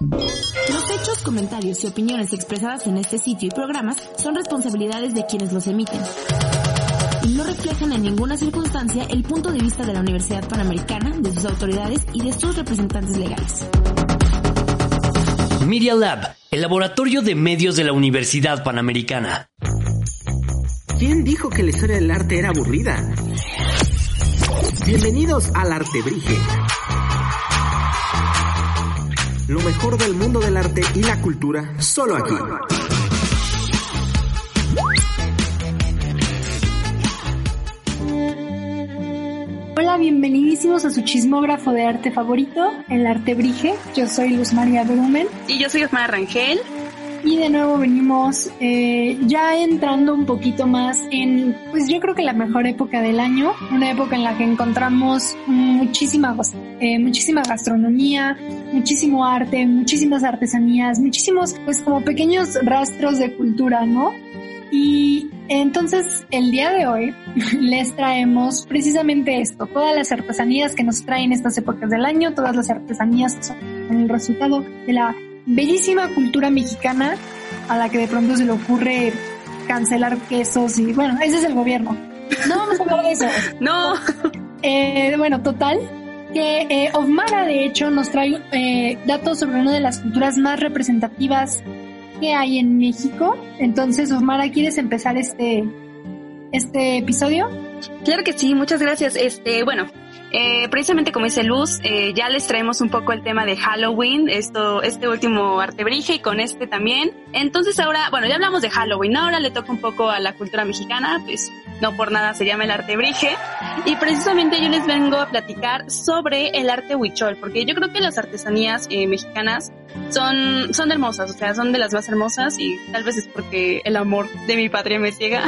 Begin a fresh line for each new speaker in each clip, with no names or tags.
Los hechos, comentarios y opiniones expresadas en este sitio y programas son responsabilidades de quienes los emiten. Y no reflejan en ninguna circunstancia el punto de vista de la Universidad Panamericana, de sus autoridades y de sus representantes legales.
Media Lab, el laboratorio de medios de la Universidad Panamericana.
¿Quién dijo que la historia del arte era aburrida? Bienvenidos al Artebrige. Lo mejor del mundo del arte y la cultura, solo aquí.
Hola, bienvenidísimos a su chismógrafo de arte favorito, el Artebrige. Yo soy Luz María Brumen.
Y yo soy Osmar Rangel.
Y de nuevo venimos eh, ya entrando un poquito más en, pues yo creo que la mejor época del año, una época en la que encontramos muchísima, eh, muchísima gastronomía, muchísimo arte, muchísimas artesanías, muchísimos, pues como pequeños rastros de cultura, ¿no? Y entonces el día de hoy les traemos precisamente esto, todas las artesanías que nos traen estas épocas del año, todas las artesanías que son el resultado de la bellísima cultura mexicana a la que de pronto se le ocurre cancelar quesos y bueno, ese es el gobierno. No vamos a hablar de eso.
no.
Eh, bueno, total, que eh, Ofmara de hecho nos trae eh, datos sobre una de las culturas más representativas que hay en México. Entonces, Ofmara, ¿quieres empezar este, este episodio?
Claro que sí, muchas gracias. Este, bueno, eh, precisamente como dice Luz, eh, ya les traemos un poco el tema de Halloween, esto, este último artebrige y con este también. Entonces ahora, bueno, ya hablamos de Halloween, ahora le toca un poco a la cultura mexicana, pues no por nada se llama el artebrige. Y precisamente yo les vengo a platicar sobre el arte huichol, porque yo creo que las artesanías eh, mexicanas son, son hermosas, o sea, son de las más hermosas y tal vez es porque el amor de mi patria me ciega.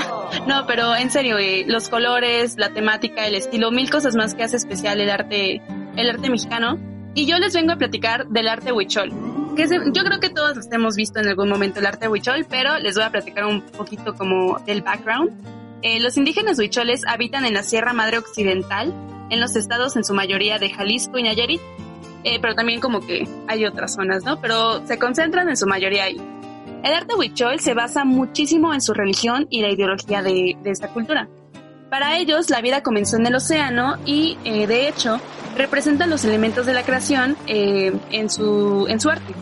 No, pero en serio, eh, los colores, la temática, el estilo, mil cosas más que hace especial el arte, el arte mexicano. Y yo les vengo a platicar del arte huichol. Que es, yo creo que todos hemos visto en algún momento el arte huichol, pero les voy a platicar un poquito como del background. Eh, los indígenas huicholes habitan en la Sierra Madre Occidental, en los estados en su mayoría de Jalisco y Nayarit, eh, pero también como que hay otras zonas, ¿no? Pero se concentran en su mayoría ahí. El arte huichol se basa muchísimo en su religión y la ideología de, de esta cultura. Para ellos, la vida comenzó en el océano y, eh, de hecho, representan los elementos de la creación eh, en, su, en su arte.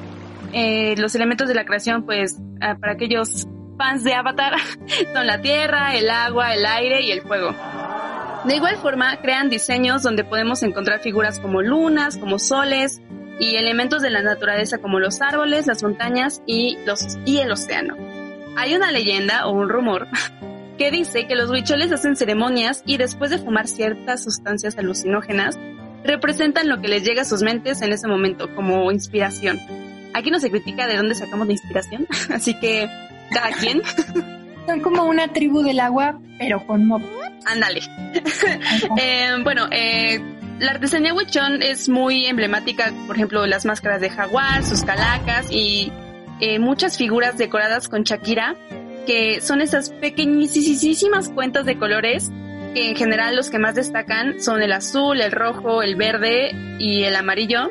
Eh, los elementos de la creación, pues, ah, para aquellos fans de Avatar, son la tierra, el agua, el aire y el fuego. De igual forma, crean diseños donde podemos encontrar figuras como lunas, como soles y elementos de la naturaleza como los árboles, las montañas y, los, y el océano. Hay una leyenda o un rumor que dice que los huicholes hacen ceremonias y después de fumar ciertas sustancias alucinógenas, representan lo que les llega a sus mentes en ese momento como inspiración. Aquí no se critica de dónde sacamos la inspiración, así que cada quien.
Son como una tribu del agua, pero con mob.
Ándale. eh, bueno, eh, la artesanía huichón es muy emblemática, por ejemplo, las máscaras de jaguar, sus calacas y eh, muchas figuras decoradas con Shakira, que son esas pequeñísimas cuentas de colores que en general los que más destacan son el azul, el rojo, el verde y el amarillo,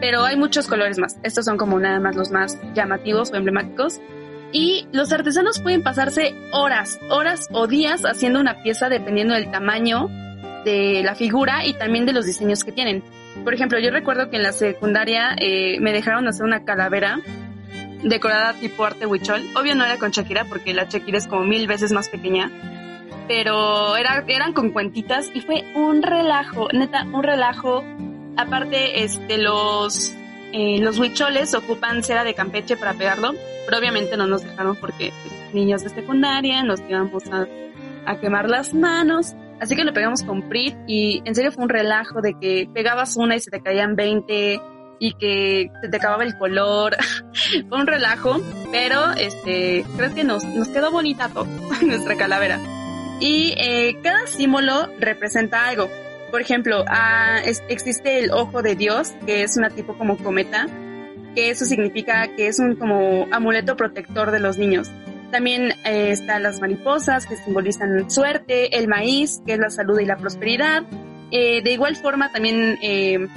pero hay muchos colores más. Estos son como nada más los más llamativos o emblemáticos. Y los artesanos pueden pasarse horas, horas o días haciendo una pieza dependiendo del tamaño de la figura y también de los diseños que tienen. Por ejemplo, yo recuerdo que en la secundaria eh, me dejaron hacer una calavera decorada tipo arte huichol. Obvio no era con Shakira porque la Shakira es como mil veces más pequeña. Pero era, eran con cuentitas y fue un relajo, neta, un relajo. Aparte, este, los, eh, los huicholes ocupan cera de Campeche para pegarlo, pero obviamente no nos dejaron porque pues, niños de secundaria nos íbamos a, a quemar las manos. Así que lo pegamos con Prit y en serio fue un relajo de que pegabas una y se te caían 20 y que se te acababa el color. fue un relajo, pero este creo que nos, nos quedó bonita todo, nuestra calavera. Y eh, cada símbolo representa algo. Por ejemplo, ah, es- existe el ojo de Dios, que es una tipo como cometa, que eso significa que es un como amuleto protector de los niños. También eh, están las mariposas, que simbolizan suerte, el maíz, que es la salud y la prosperidad. Eh, de igual forma, también eh,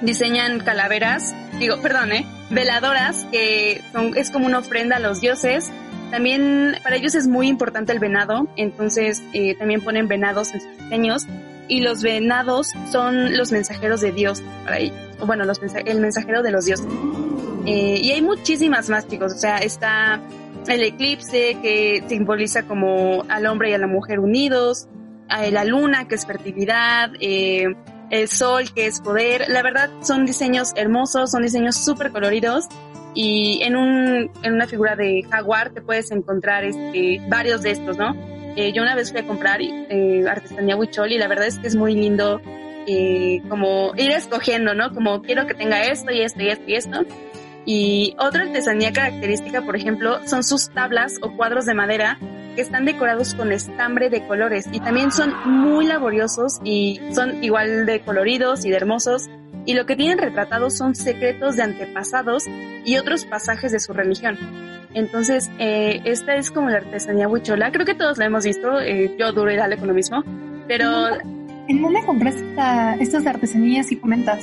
diseñan calaveras, digo, perdón, eh, veladoras, que son, es como una ofrenda a los dioses. También para ellos es muy importante el venado, entonces eh, también ponen venados en sus diseños y los venados son los mensajeros de Dios para ellos, bueno, los el mensajero de los dioses. Eh, y hay muchísimas más, chicos, o sea, está el eclipse que simboliza como al hombre y a la mujer unidos, a la luna que es fertilidad, eh, el sol que es poder. La verdad son diseños hermosos, son diseños súper coloridos y en, un, en una figura de jaguar te puedes encontrar este, varios de estos, ¿no? Eh, yo una vez fui a comprar eh, artesanía huichol y la verdad es que es muy lindo eh, como ir escogiendo, ¿no? Como quiero que tenga esto y esto y esto y esto. Y otra artesanía característica, por ejemplo, son sus tablas o cuadros de madera que están decorados con estambre de colores y también son muy laboriosos y son igual de coloridos y de hermosos. Y lo que tienen retratados son secretos de antepasados y otros pasajes de su religión. Entonces, eh, esta es como la artesanía huichola. Creo que todos la hemos visto. eh, yo duro y dale con lo mismo. Pero
¿En dónde compraste esta- estas artesanías y comentas?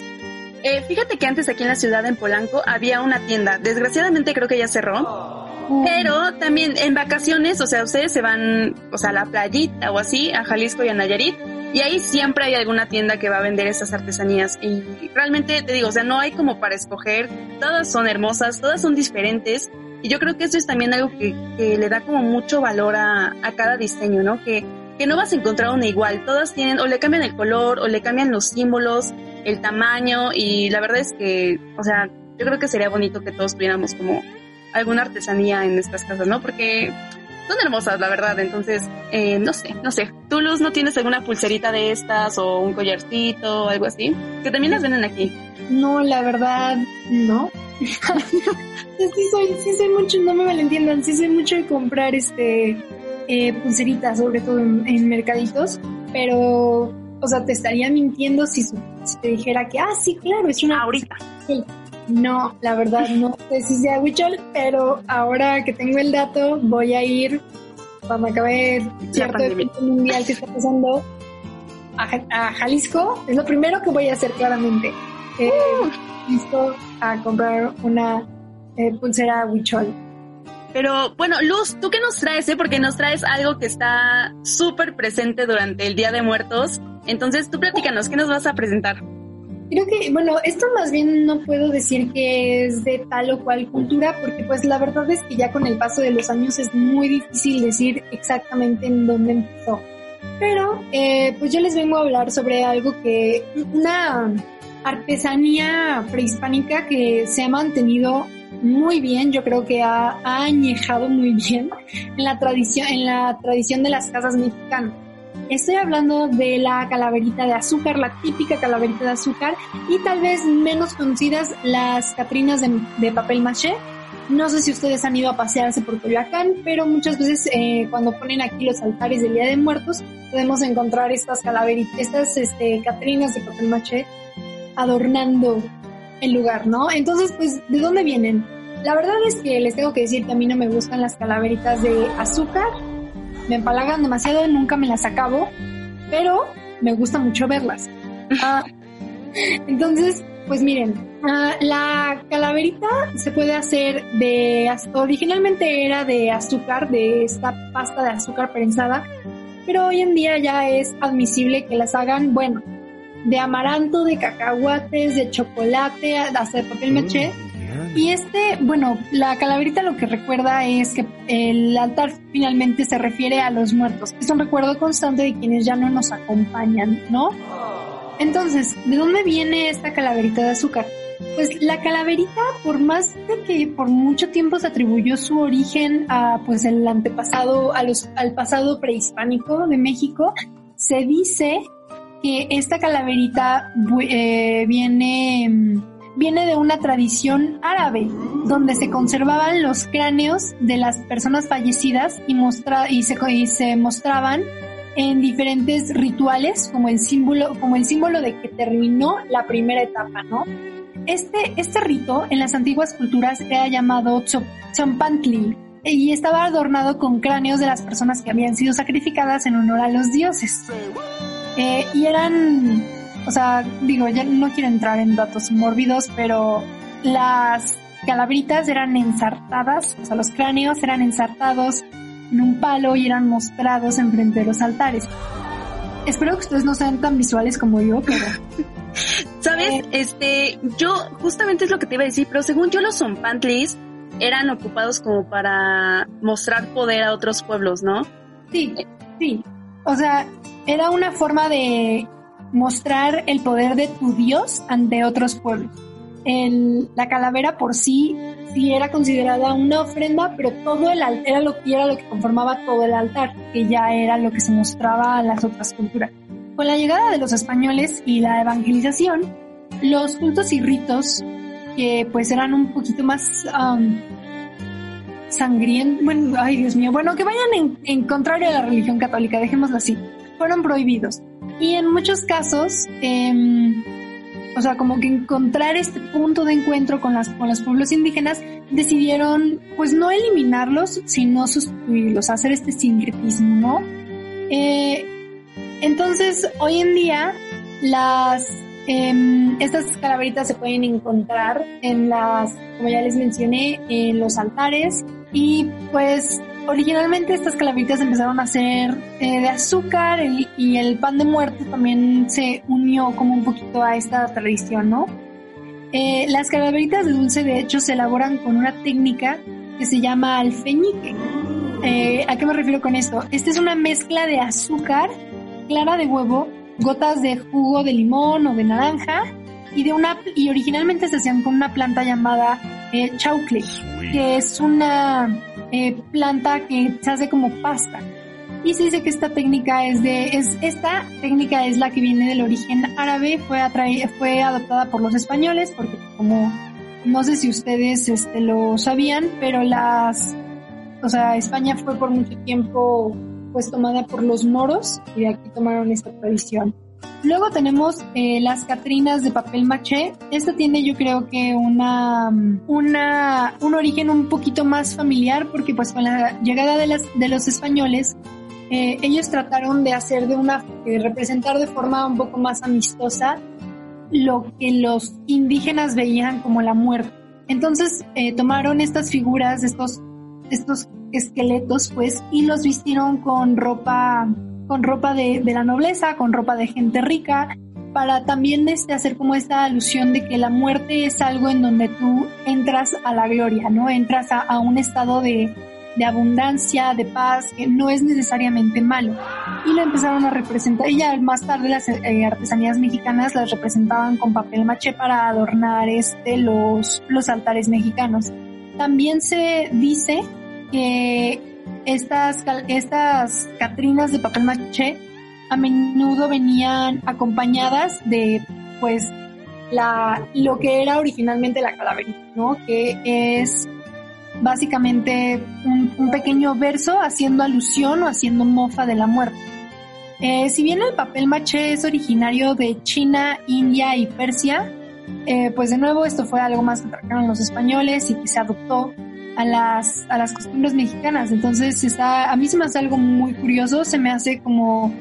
eh, fíjate que antes aquí en la ciudad, en Polanco, había una tienda. Desgraciadamente creo que ya cerró. Pero también en vacaciones, o sea, ustedes se van, o sea, a la playita o así, a Jalisco y a Nayarit, y ahí siempre hay alguna tienda que va a vender esas artesanías. Y realmente te digo, o sea, no hay como para escoger, todas son hermosas, todas son diferentes. Y yo creo que eso es también algo que, que le da como mucho valor a, a cada diseño, ¿no? Que, que no vas a encontrar una igual, todas tienen, o le cambian el color, o le cambian los símbolos, el tamaño, y la verdad es que, o sea, yo creo que sería bonito que todos tuviéramos como alguna artesanía en nuestras casas, ¿no? Porque son hermosas, la verdad. Entonces, eh, no sé, no sé. ¿Tú, Luz, no tienes alguna pulserita de estas o un collarcito o algo así? Que también las venden aquí.
No, la verdad, no. sí soy, sí soy mucho, no me malentiendan, sí soy mucho de comprar este eh, pulseritas, sobre todo en, en mercaditos, pero, o sea, te estaría mintiendo si, si te dijera que, ah, sí, claro, es una
Ahorita.
Sí. No, la verdad no sé si sea Huichol, pero ahora que tengo el dato voy a ir cuando acabe cierto evento mundial que está pasando a, Ja- a Jalisco. Es lo primero que voy a hacer claramente. Eh, listo a comprar una eh, pulsera Huichol.
Pero bueno, Luz, ¿tú qué nos traes? Eh? Porque nos traes algo que está súper presente durante el Día de Muertos. Entonces, tú platícanos, ¿qué nos vas a presentar?
Creo que, bueno, esto más bien no puedo decir que es de tal o cual cultura, porque pues la verdad es que ya con el paso de los años es muy difícil decir exactamente en dónde empezó. Pero, eh, pues yo les vengo a hablar sobre algo que, una artesanía prehispánica que se ha mantenido muy bien, yo creo que ha, ha añejado muy bien en la tradición, en la tradición de las casas mexicanas. Estoy hablando de la calaverita de azúcar, la típica calaverita de azúcar y tal vez menos conocidas las catrinas de, papel maché. No sé si ustedes han ido a pasearse por Coyoacán, pero muchas veces eh, cuando ponen aquí los altares del Día de Muertos podemos encontrar estas calaveritas, estas este, catrinas de papel maché adornando el lugar, ¿no? Entonces, pues, ¿de dónde vienen? La verdad es que les tengo que decir que a mí no me gustan las calaveritas de azúcar, me empalagan demasiado, nunca me las acabo, pero me gusta mucho verlas. Ah, entonces, pues miren, ah, la calaverita se puede hacer de, originalmente era de azúcar, de esta pasta de azúcar prensada, pero hoy en día ya es admisible que las hagan, bueno, de amaranto, de cacahuates, de chocolate, hasta de papel maché. Y este, bueno, la calaverita lo que recuerda es que el altar finalmente se refiere a los muertos. Es un recuerdo constante de quienes ya no nos acompañan, ¿no? Entonces, ¿de dónde viene esta calaverita de azúcar? Pues la calaverita, por más de que por mucho tiempo se atribuyó su origen a pues el antepasado, a los, al pasado prehispánico de México, se dice que esta calaverita eh, viene viene de una tradición árabe, donde se conservaban los cráneos de las personas fallecidas y, se, mostraban en diferentes rituales como el símbolo, como el símbolo de que terminó la primera etapa, ¿no? Este, este rito en las antiguas culturas era llamado Tzompantli y estaba adornado con cráneos de las personas que habían sido sacrificadas en honor a los dioses. Eh, y eran, o sea, digo, ya no quiero entrar en datos mórbidos, pero las calabritas eran ensartadas, o sea, los cráneos eran ensartados en un palo y eran mostrados enfrente de los altares. Espero que ustedes no sean tan visuales como yo, pero...
¿Sabes? Eh, este, yo justamente es lo que te iba a decir, pero según yo los zompantlis eran ocupados como para mostrar poder a otros pueblos, ¿no?
Sí, sí. O sea, era una forma de mostrar el poder de tu Dios ante otros pueblos. El, la calavera por sí sí era considerada una ofrenda, pero todo el era lo que era lo que conformaba todo el altar, que ya era lo que se mostraba a las otras culturas. Con la llegada de los españoles y la evangelización, los cultos y ritos que pues eran un poquito más um, sangrientos, bueno, ay Dios mío, bueno, que vayan en, contrario a la religión católica, dejémoslo así, fueron prohibidos. Y en muchos casos, em, o sea, como que encontrar este punto de encuentro con, las, con los pueblos indígenas, decidieron pues no eliminarlos, sino sustituirlos, hacer este sincretismo, ¿no? Eh, entonces, hoy en día, las Em, estas calaveritas se pueden encontrar en las, como ya les mencioné, en los altares y pues originalmente estas calaveritas empezaron a ser eh, de azúcar y el pan de muerto también se unió como un poquito a esta tradición, ¿no? Eh, las calaveritas de dulce de hecho se elaboran con una técnica que se llama alfeñique. Eh, ¿A qué me refiero con esto? Esta es una mezcla de azúcar, clara de huevo gotas de jugo de limón o de naranja y de una y originalmente se hacían con una planta llamada eh, chaucle, que es una eh, planta que se hace como pasta. Y se dice que esta técnica es de es esta técnica es la que viene del origen árabe, fue fue adoptada por los españoles porque como no sé si ustedes este lo sabían, pero las o sea, España fue por mucho tiempo pues tomada por los moros y de aquí tomaron esta tradición. Luego tenemos eh, las Catrinas de papel maché. Esta tiene yo creo que una, una, un origen un poquito más familiar porque pues con la llegada de, las, de los españoles eh, ellos trataron de hacer de una, de representar de forma un poco más amistosa lo que los indígenas veían como la muerte. Entonces eh, tomaron estas figuras, estos, estos esqueletos, pues, y los vistieron con ropa, con ropa de, la nobleza, con ropa de gente rica, para también este, hacer como esta alusión de que la muerte es algo en donde tú entras a la gloria, ¿no? Entras a, un estado de, de, abundancia, de paz, que no es necesariamente malo. Y lo empezaron a representar, y ya más tarde las eh, artesanías mexicanas las representaban con papel maché para adornar este, los, los altares mexicanos. También se dice que estas, estas Catrinas de papel maché a menudo venían acompañadas de, pues, la, lo que era originalmente la calaverita, ¿no? Que es básicamente un, pequeño verso haciendo alusión o haciendo mofa de la muerte. Eh, si bien el papel maché es originario de China, India y Persia, eh, pues de nuevo esto fue algo más que trajeron los españoles y que se adoptó a las, a las costumbres mexicanas. Entonces está, a mí se me hace algo muy curioso, se me hace como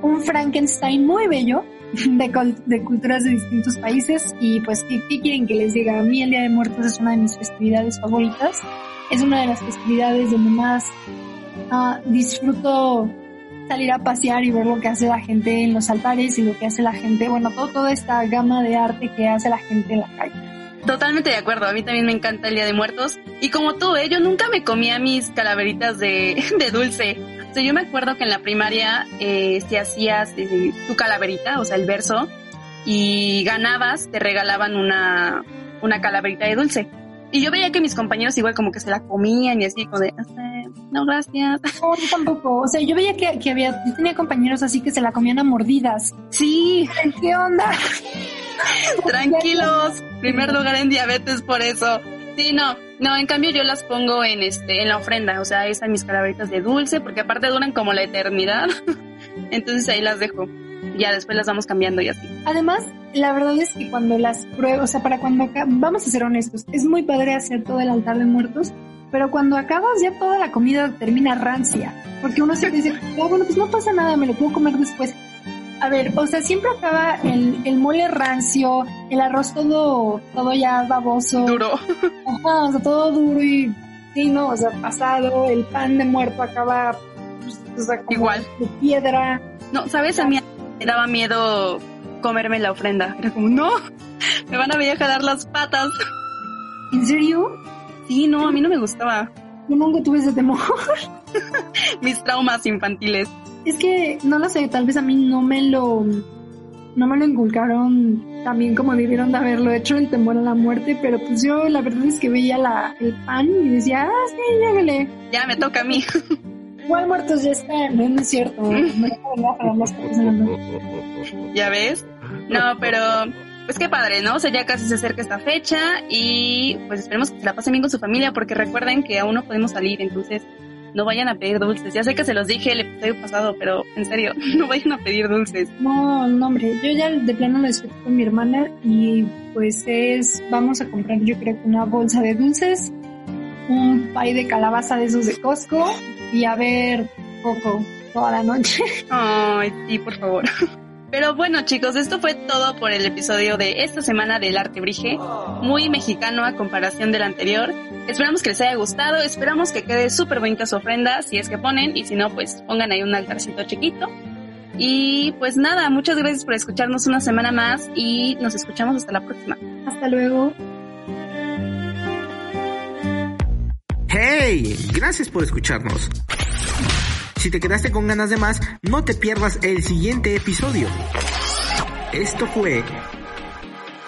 un Frankenstein muy bello de, de culturas de distintos países y pues ¿qué, quieren que les diga? A mí el Día de Muertos es una de mis festividades favoritas, es una de las festividades donde más uh, disfruto salir a pasear y ver lo que hace la gente en los altares y lo que hace la gente, bueno, todo, toda esta gama de arte que hace la gente en la calle.
Totalmente de acuerdo, a mí también me encanta el Día de Muertos. Y como tú, ¿eh? yo nunca me comía mis calaveritas de, de dulce. O sea, yo me acuerdo que en la primaria, eh, si hacías eh, tu calaverita, o sea, el verso, y ganabas, te regalaban una, una calaverita de dulce. Y yo veía que mis compañeros igual como que se la comían y así como de, no, gracias.
No, yo tampoco. O sea, yo veía que, que había, yo tenía compañeros así que se la comían a mordidas.
Sí.
¿Qué onda?
Tranquilos, primer lugar en diabetes por eso. Sí, no, no, en cambio yo las pongo en este, en la ofrenda, o sea, están mis calaveritas de dulce, porque aparte duran como la eternidad. Entonces ahí las dejo. Ya después las vamos cambiando y así.
Además, la verdad es que cuando las pruebas, o sea, para cuando acá, vamos a ser honestos, es muy padre hacer todo el altar de muertos, pero cuando acabas ya toda la comida termina rancia, porque uno siempre dice, ah, bueno, pues no pasa nada, me lo puedo comer después. A ver, o sea, siempre acaba el, el mole rancio, el arroz todo, todo ya baboso.
Duro.
Ajá, o sea, todo duro y, sí, no, o sea, pasado, el pan de muerto acaba, pues, o sea, como
Igual.
de piedra.
No, ¿sabes? A mí me daba miedo comerme la ofrenda. Era como, no, me van a venir a jalar las patas.
¿En serio?
Sí, no, a mí no me gustaba.
Nunca tuve ese temor.
Mis traumas infantiles.
Es que, no lo sé, tal vez a mí no me lo, no me lo inculcaron también como debieron de haberlo hecho el temor a la muerte, pero pues yo la verdad es que veía la, el pan y decía, ah, sí, llégale.
Ya me toca a mí.
Igual muertos ya están, no, es cierto.
¿Ya ves? No, pero pues qué padre, ¿no? O sea, ya casi se acerca esta fecha y pues esperemos que se la pasen bien con su familia porque recuerden que aún no podemos salir, entonces no vayan a pedir dulces. Ya sé que se los dije el episodio pasado, pero en serio, no vayan a pedir dulces.
No, no, hombre, yo ya de plano lo disfruto con mi hermana y pues es, vamos a comprar yo creo que una bolsa de dulces, un pay de calabaza de esos de Costco y a ver Coco toda la noche.
Ay, sí, por favor. Pero bueno, chicos, esto fue todo por el episodio de esta semana del Arte Brige. Muy mexicano a comparación del anterior. Esperamos que les haya gustado. Esperamos que quede súper bonita su ofrenda, si es que ponen. Y si no, pues pongan ahí un altarcito chiquito. Y pues nada, muchas gracias por escucharnos una semana más y nos escuchamos hasta la próxima.
Hasta luego.
¡Hey! Gracias por escucharnos. Si te quedaste con ganas de más, no te pierdas el siguiente episodio. Esto fue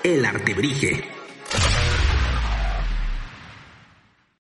El Artebrige.